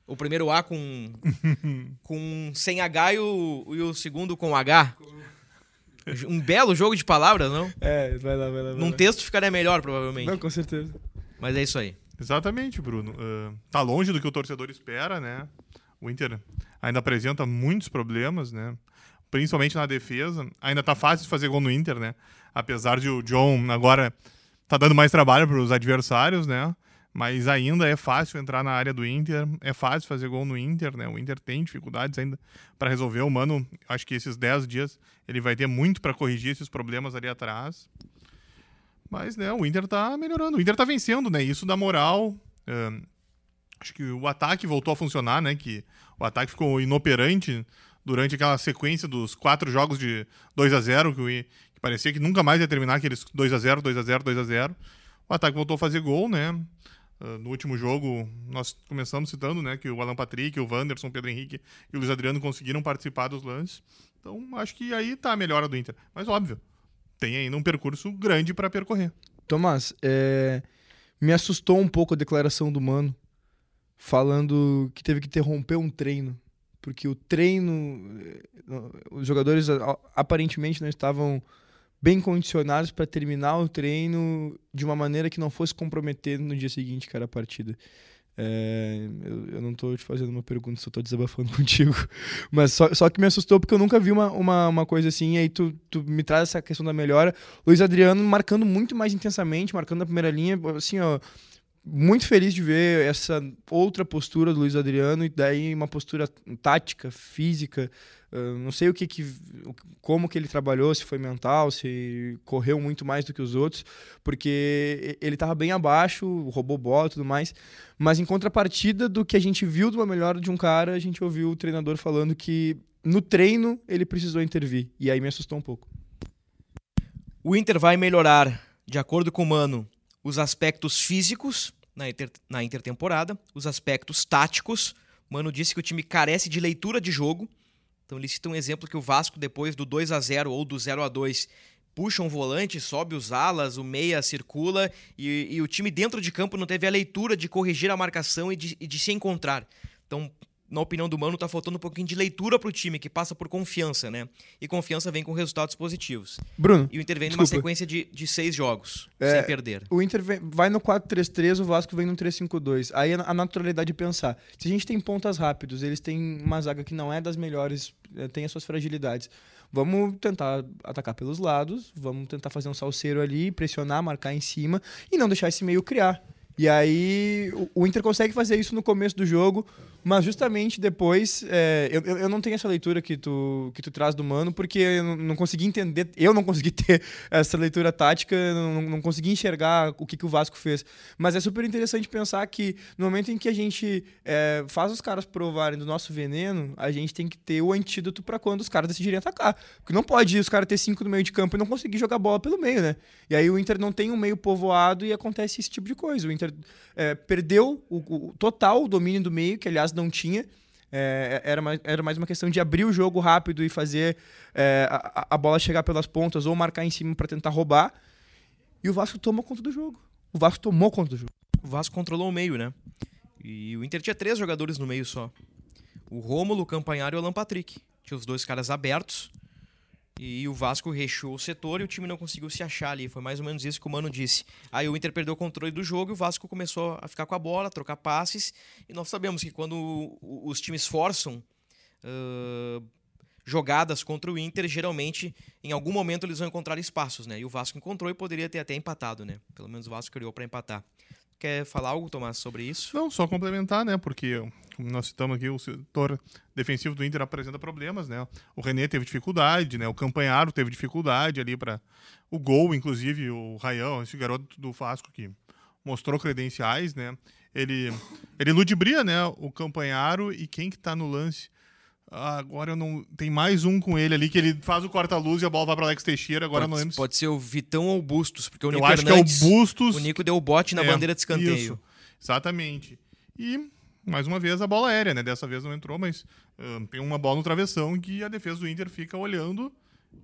O primeiro A com, [laughs] com sem H e o, e o segundo com H. Um belo jogo de palavras, não? É, vai lá, vai lá. Vai Num lá. texto ficaria melhor, provavelmente. Não, com certeza. Mas é isso aí. Exatamente, Bruno. Ah, tá longe do que o torcedor espera, né? O Inter ainda apresenta muitos problemas, né? Principalmente na defesa. Ainda tá fácil de fazer gol no Inter, né? Apesar de o John agora tá dando mais trabalho para os adversários, né? Mas ainda é fácil entrar na área do Inter, é fácil fazer gol no Inter, né? O Inter tem dificuldades ainda para resolver. O Mano, acho que esses 10 dias ele vai ter muito para corrigir esses problemas ali atrás. Mas, né, o Inter tá melhorando. O Inter tá vencendo, né? Isso dá moral. Acho que o ataque voltou a funcionar, né? Que o ataque ficou inoperante durante aquela sequência dos quatro jogos de 2 a 0 que, que parecia que nunca mais ia terminar aqueles 2 a 0 2 a 0 2 a 0 O ataque voltou a fazer gol, né? Ah, no último jogo, nós começamos citando, né? Que o Alan Patrick, o Wanderson, o Pedro Henrique e o Luiz Adriano conseguiram participar dos lances. Então, acho que aí tá a melhora do Inter. Mas, óbvio, tem ainda um percurso grande para percorrer. Tomás, é, me assustou um pouco a declaração do Mano falando que teve que interromper um treino. Porque o treino. eh, Os jogadores aparentemente não estavam bem condicionados para terminar o treino de uma maneira que não fosse comprometer no dia seguinte, era a partida. É, eu, eu não tô te fazendo uma pergunta, só tô desabafando [laughs] contigo. Mas só, só que me assustou porque eu nunca vi uma, uma, uma coisa assim. E aí tu, tu me traz essa questão da melhora. Luiz Adriano marcando muito mais intensamente, marcando na primeira linha. Assim, ó, muito feliz de ver essa outra postura do Luiz Adriano e daí uma postura tática, física. Não sei o que, que como que ele trabalhou, se foi mental, se correu muito mais do que os outros, porque ele estava bem abaixo, roubou bola e tudo mais. Mas em contrapartida do que a gente viu de uma melhora de um cara, a gente ouviu o treinador falando que no treino ele precisou intervir. E aí me assustou um pouco. O Inter vai melhorar, de acordo com o Mano, os aspectos físicos na, inter, na intertemporada, os aspectos táticos. Mano disse que o time carece de leitura de jogo. Então ele cita um exemplo que o Vasco, depois do 2 a 0 ou do 0 a 2 puxa um volante, sobe os alas, o meia circula e, e o time dentro de campo não teve a leitura de corrigir a marcação e de, e de se encontrar. Então, na opinião do Mano, tá faltando um pouquinho de leitura pro time, que passa por confiança, né? E confiança vem com resultados positivos. Bruno, E o Inter vem numa Desculpa. sequência de, de seis jogos, É, sem perder. o Inter vem- vai no 4-3-3, o Vasco vem no 3-5-2. Aí a a naturalidade de pensar. Se a gente tem pontas rápidos, eles têm uma zaga que não é das melhores, eh, tem as suas fragilidades. Vamos tentar atacar pelos lados, vamos tentar fazer um salseiro ali, pressionar, marcar em cima e não deixar esse meio criar. E aí o- o Inter consegue fazer isso no começo do jogo. Mas justamente depois, é, eu, eu não tenho essa leitura que tu, que tu traz do Mano, porque eu não, consegui entender, eu não consegui [laughs] ter essa leitura tática, não, não consegui enxergar o que, que o Vasco fez. Mas é super interessante pensar que no momento em que a gente é, faz os caras provarem do nosso veneno, a gente tem que ter o antídoto para quando os caras decidirem atacar. Porque não pode os caras ter cinco no meio de campo e não conseguir jogar bola pelo meio, né? E aí o Inter não tem um meio povoado e acontece esse tipo de coisa. O Inter é, perdeu o, o total domínio do meio, que aliás não tinha. É, era, mais, era mais uma questão de abrir o jogo rápido e fazer é, a, a, bola chegar pelas pontas ou marcar em cima para tentar roubar. E o Vasco tomou conta do jogo. O Vasco tomou conta do jogo. O Vasco controlou o meio, né? E o Inter tinha três jogadores no meio só. O Rômulo, o Campanharo e o Alan Patrick. Tinha os dois caras abertos. E o Vasco rechou o setor e o time não conseguiu se achar ali. Foi mais ou menos isso que o Mano disse. Aí o Inter perdeu o controle do jogo e o Vasco começou a ficar com a bola, a trocar passes. E nós sabemos que quando os times forçam uh, jogadas contra o Inter, geralmente em algum momento eles vão encontrar espaços, né? E o Vasco encontrou e poderia ter até empatado, né? Pelo menos o Vasco criou para empatar. Quer falar algo, Tomás, sobre isso? Não, só complementar, né? Porque, como nós citamos aqui, o setor defensivo do Inter apresenta problemas, né? O René teve dificuldade, né? O Campanharo teve dificuldade ali para o gol, inclusive o Raião, esse garoto do Vasco que mostrou credenciais, né? Ele, ele ludibria, né? O Campanharo e quem que tá no lance? Agora eu não. Tem mais um com ele ali que ele faz o corta-luz e a bola vai para Alex Teixeira. Agora pode, não lembro. Pode ser o Vitão ou o Bustos, porque o eu Nico acho Hernandes, que é o Bustos. O Nico deu o bote na É, bandeira de escanteio. Isso, exatamente. E mais uma vez a bola aérea, né? Dessa vez não entrou, mas ah, tem uma bola no travessão que a defesa do Inter fica olhando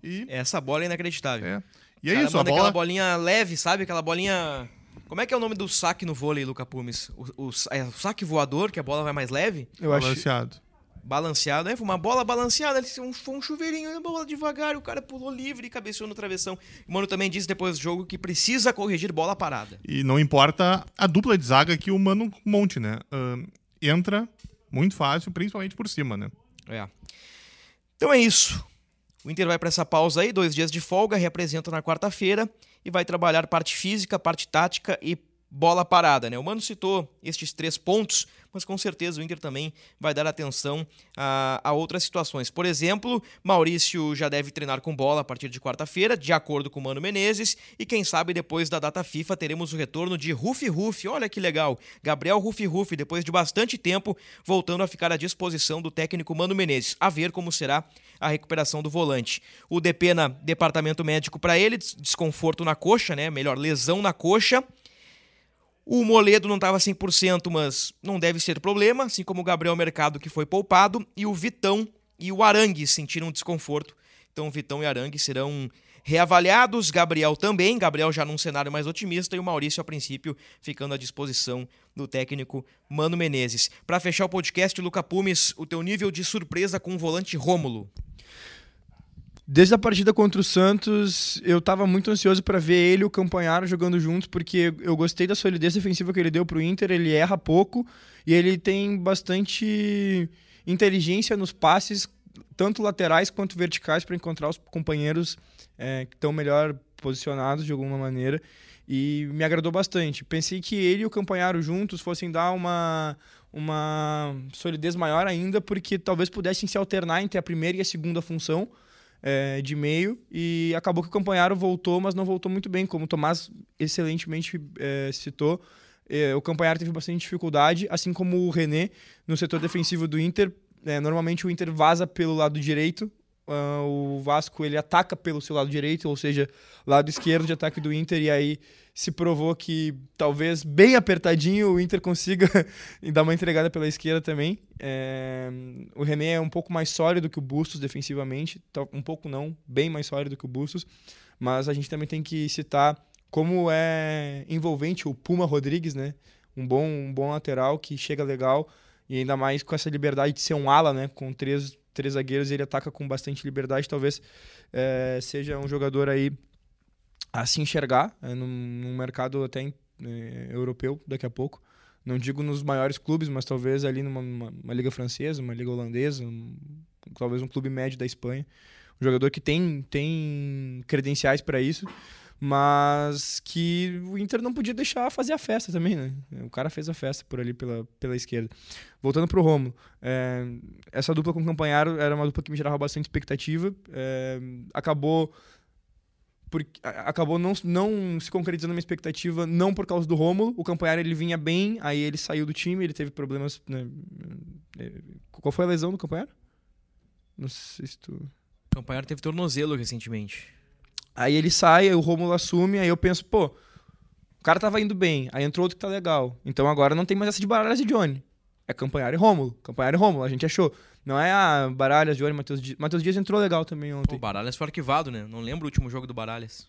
e Essa bola é inacreditável. é. E é isso, a bola aquela bolinha leve, sabe? Aquela bolinha. Como é que é o nome do saque no vôlei, Luca Pumes? O, o, é o saque voador, que a bola vai mais leve? Eu acho, balanceado. Balanceado, é? Foi uma bola balanceada, ele foi um, chuveirinho, uma bola devagar, o cara pulou livre e cabeceou no travessão. O Mano também disse depois do jogo que precisa corrigir bola parada. E não importa a dupla de zaga que o Mano monte, né? Ah, entra muito fácil, principalmente por cima, né? É. Então é isso. O Inter vai para essa pausa aí, dois dias de folga, representa na quarta-feira e vai trabalhar parte física, parte tática e bola parada, né? O Mano citou estes três pontos, mas com certeza o Inter também vai dar atenção a, a outras situações. Por exemplo, Maurício já deve treinar com bola a partir de quarta-feira, de acordo com o Mano Menezes, e quem sabe depois da data FIFA teremos o retorno de Rufi Rufi. Olha que legal, Gabriel Rufi Rufi, depois de bastante tempo, voltando a ficar à disposição do técnico Mano Menezes. A ver como será a recuperação do volante. O Depena, departamento médico para ele, des- desconforto na coxa, né? Melhor, lesão na coxa. O Moledo não estava 100%, mas não deve ser problema, assim como o Gabriel Mercado, que foi poupado, e o Vitão e o Arangue sentiram desconforto. Então, Vitão e Arangue serão reavaliados, Gabriel também, Gabriel já num cenário mais otimista, e o Maurício, a princípio, ficando à disposição do técnico Mano Menezes. Para fechar o podcast, Luca Pumes, o teu nível de surpresa com o volante Rômulo. Desde a partida contra o Santos, eu tava muito ansioso para ver ele e o Campanharo jogando juntos, porque eu gostei da solidez defensiva que ele deu pro Inter, ele erra pouco e ele tem bastante inteligência nos passes, tanto laterais quanto verticais, para encontrar os companheiros é, que estão melhor posicionados de alguma maneira. E me agradou bastante. Pensei que ele e o Campanharo juntos fossem dar uma, uma solidez maior ainda, porque talvez pudessem se alternar entre a primeira e a segunda função é, de meio e acabou que o Campanharo voltou, mas não voltou muito bem, como o Tomás excelentemente é, citou. É, o Campanharo teve bastante dificuldade, assim como o René no setor defensivo do Inter. É, normalmente o Inter vaza pelo lado direito, ah, o Vasco ele ataca pelo seu lado direito, ou seja, lado esquerdo de ataque do Inter, e aí se provou que talvez bem apertadinho o Inter consiga [laughs] dar uma entregada pela esquerda também. É, o René é um pouco mais sólido que o Bustos defensivamente, um pouco não, bem mais sólido que o Bustos, mas a gente também tem que citar como é envolvente o Puma Rodrigues, né? Um bom, um bom lateral que chega legal e ainda mais com essa liberdade de ser um ala, né? Com três, três zagueiros, ele ataca com bastante liberdade. Talvez eh, seja um jogador aí a se enxergar eh, num, num mercado até eh, europeu daqui a pouco. Não digo nos maiores clubes, mas talvez ali numa, numa- uma liga francesa, uma liga holandesa, um- talvez um clube médio da Espanha. Um jogador que tem, tem credenciais para isso. Mas que o Inter não podia deixar fazer a festa também, né? O cara fez a festa por ali pela, pela esquerda. Voltando pro Romulo, é, essa dupla com o Campanharo era uma dupla que me gerava bastante expectativa, é, acabou porque acabou não, não se concretizando a minha expectativa, não por causa do Rômulo. O Campanharo ele vinha bem, aí ele saiu do time, ele teve problemas. Né? É, qual foi a lesão do Campanharo? Não sei se tu. O Campanharo teve tornozelo recentemente. Aí ele sai, aí o Rômulo assume, aí eu penso, pô, o cara tava indo bem, aí entrou outro que tá legal. Então agora não tem mais essa de Baralhas e Johnny. É Campanharo e Rômulo. Campanharo e Rômulo, a gente achou. Não é a ah, Baralhas, Johnny, Matheus Dias. Matheus Dias entrou legal também ontem. O Baralhas foi arquivado, né? Não lembro o último jogo do Baralhas.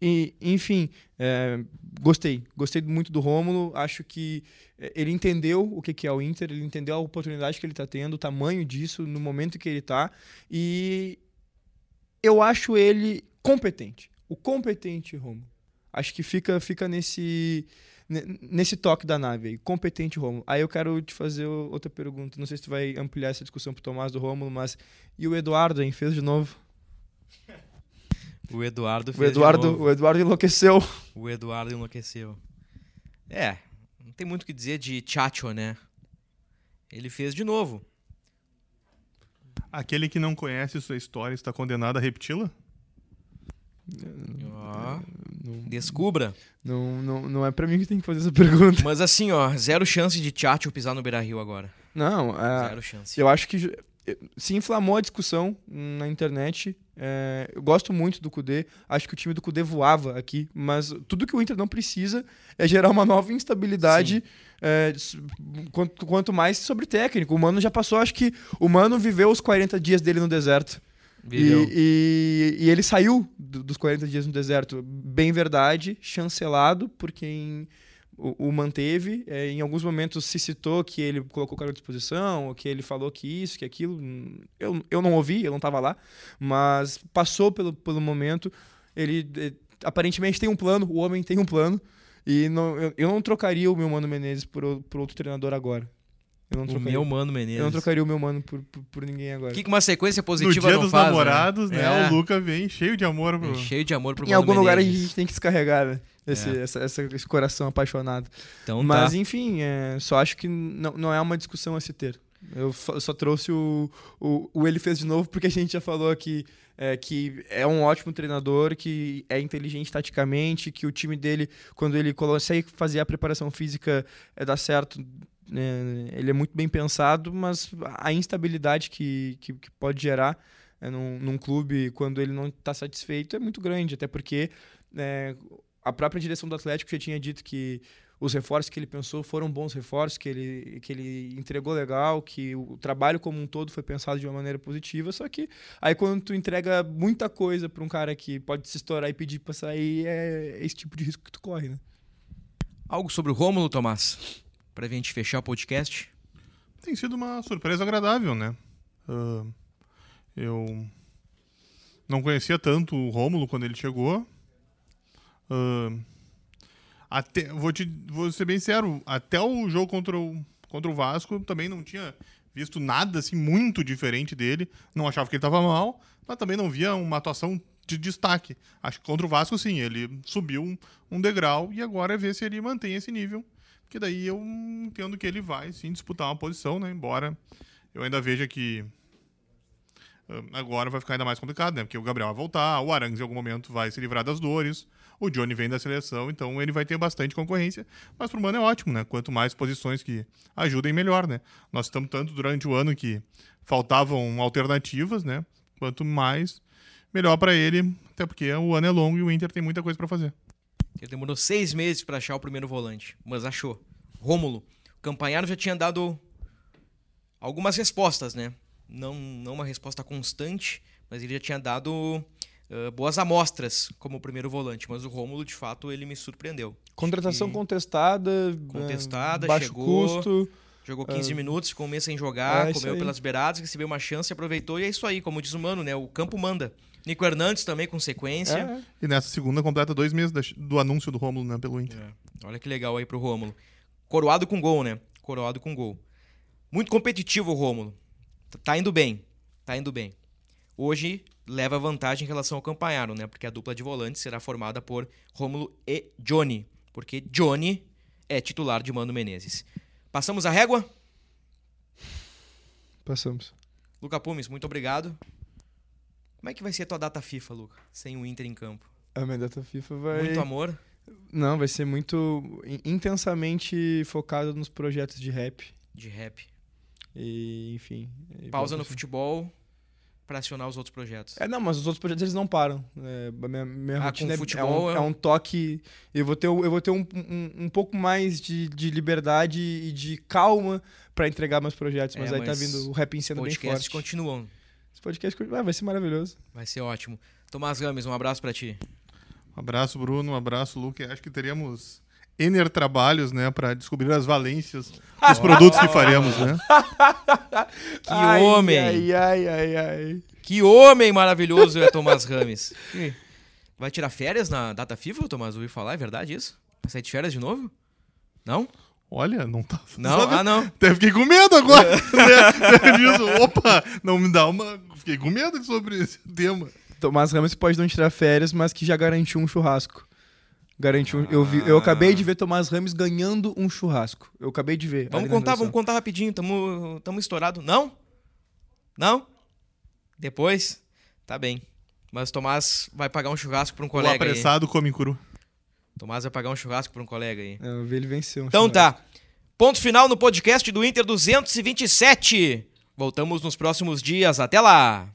E, enfim, é, gostei. Gostei muito do Rômulo. Acho que é, ele entendeu o que é o Inter, ele entendeu a oportunidade que ele está tendo, o tamanho disso, no momento que ele está. E eu acho ele competente. O competente Romulo. Acho que fica, fica nesse, nesse toque da nave aí. Competente Romulo. Aí eu quero te fazer outra pergunta. Não sei se tu vai ampliar essa discussão pro Tomás do Romulo, mas. E o Eduardo, hein? Fez de novo? O Eduardo fez o Eduardo, O Eduardo enlouqueceu. O Eduardo enlouqueceu. É, não tem muito o que dizer de Chacho, né? Ele fez de novo. Aquele que não conhece sua história está condenado a repeti-la? Ó, descubra. Não, não, não é pra mim que tem que fazer essa [laughs] pergunta. Mas assim, ó, zero chance de Tchatcho pisar no Beira-Rio agora. Não, é, zero chance. Eu acho que se inflamou a discussão na internet. É, eu gosto muito do Cudê. Acho que o time do Cudê voava aqui, mas tudo que o Inter não precisa é gerar uma nova instabilidade. É, quanto, quanto, mais sobre técnico. O Mano já passou, acho que o Mano viveu os 40 dias dele no deserto. E, e, e, ele saiu dos 40 dias no deserto, bem verdade, chancelado por quem o, o manteve. É, em alguns momentos se citou que ele colocou o cara à disposição, ou que ele falou que isso, que aquilo. Eu, eu não ouvi, eu não estava lá, mas passou pelo, pelo momento. Ele é, aparentemente tem um plano, o homem tem um plano. E não, eu, eu não trocaria o meu Mano Menezes por, por outro treinador agora. Eu não trocaria, o meu mano Menezes. Eu não trocaria o meu mano por, por, por ninguém agora. O que, que uma sequência positiva no dia dos faz, né? namorados, né? né? É. O Luca vem cheio de amor pro... cheio de amor pro Em algum lugar a gente tem que descarregar, né? Esse, é. essa, essa, esse coração apaixonado. Então, Mas, tá. enfim, é, só acho que não, não é uma discussão a se ter. Eu só, trouxe o, o, o, Ele Fez de Novo porque a gente já falou aqui é, que é um ótimo treinador, que é inteligente taticamente, que o time dele, quando ele consegue fazer a preparação física, é, dá certo. É, ele é muito bem pensado, mas a instabilidade que, que, que pode gerar é, num, num, clube quando ele não está satisfeito é muito grande, até porque é, a própria direção do Atlético já tinha dito que os reforços que ele pensou foram bons reforços, que ele, que ele entregou legal, que o trabalho como um todo foi pensado de uma maneira positiva, só que aí quando tu entrega muita coisa para um cara que pode se estourar e pedir para sair, é esse tipo de risco que tu corre, né? Algo sobre o Rômulo, Tomás? Pra gente fechar o podcast? Tem sido uma surpresa agradável, né? Uh, eu não conhecia tanto o Rômulo quando ele chegou. Uh, até, vou, te, vou ser bem sincero, até o jogo contra o, contra o Vasco também não tinha visto nada assim muito diferente dele. Não achava que ele estava mal, mas também não via uma atuação de destaque. Acho que contra o Vasco, sim, ele subiu um, um degrau e agora é ver se ele mantém esse nível. Porque daí eu entendo que ele vai sim disputar uma posição, né? Embora eu ainda veja que agora vai ficar ainda mais complicado, né? Porque o Gabriel vai voltar, o Arangues em algum momento vai se livrar das dores, o Johnny vem da seleção, então ele vai ter bastante concorrência. Mas pro Mano é ótimo, né? Quanto mais posições que ajudem, melhor, né? Nós estamos tanto durante o ano que faltavam alternativas, né? Quanto mais, melhor para ele, até porque o ano é longo e o Inter tem muita coisa para fazer. Ele demorou seis meses para achar o primeiro volante, mas achou. Rômulo, o Campanharo já tinha dado algumas respostas, né? não, não uma resposta constante, mas ele já tinha dado uh, boas amostras como primeiro volante. Mas o Rômulo, de fato, ele me surpreendeu. Contratação contestada, contestada, baixo chegou, custo. Jogou 15 uh, minutos, ficou um mês sem jogar, é comeu pelas beiradas, recebeu uma chance, aproveitou e é isso aí, como diz o Mano, né? O campo manda. Nico Hernandes também com sequência. É. E nessa segunda completa dois meses do anúncio do Rômulo né, pelo Inter. É. Olha que legal aí pro Rômulo. Coroado com gol, né? Coroado com gol. Muito competitivo o Rômulo. Tá indo bem. Tá indo bem. hoje leva vantagem em relação ao Campanharo, né? Porque a dupla de volantes será formada por Rômulo e Johnny. Porque Johnny é titular de Mano Menezes. Passamos a régua? Passamos. Luca Pumes, muito obrigado. Como é que vai ser a tua data FIFA, Luca? Sem o Inter em campo. A minha data FIFA vai. Muito amor. Não, vai ser muito in- intensamente focado nos projetos de rap. De rap. E, enfim. Pausa no futebol pra acionar os outros projetos. É, não, mas os outros projetos eles não param. É, a minha minha Ah, rotina com é- futebol é, um, é- é um toque. Eu vou ter, eu vou ter um, um, um pouco mais de, de liberdade e de calma pra entregar meus projetos. Mas É, aí tá mas vindo o rap sendo bem Podcasts forte. continuam. Esse podcast ah, vai ser maravilhoso. Vai ser ótimo. Tomás Gomes, um abraço pra ti. Um abraço, Bruno. Um abraço, Luca. Acho que teríamos Ener trabalhos, né, para descobrir as valências dos produtos que faremos, né? [laughs] Que Ai, homem! Ai, ai, ai, ai. Que homem maravilhoso é Tomás Rames. Vai tirar férias na data FIFA, Tomás? Ouvi falar, é verdade isso? Vai sair de férias de novo? Não? Olha, não tá. Não? sabe? Ah, não. Até fiquei com medo agora. [laughs] né? Disso. Opa, não me dá uma. Fiquei com medo sobre esse tema. Tomás Ramos pode não tirar férias, mas que já garantiu um churrasco. Garantiu. um- eu, vi, eu acabei de ver Tomás Ramos ganhando um churrasco. Eu acabei de ver. Vamos contar, vamos contar rapidinho. Tamo, tamo estourado. Não? Não? Depois? Tá bem. Mas o Tomás vai pagar um churrasco pra um O colega aí. apressado come cru. Tomás vai pagar um churrasco pra um colega aí. É, eu vi ele venceu. um Então churrasco. tá. Ponto final no podcast do Inter 227. Voltamos nos próximos dias. Até lá!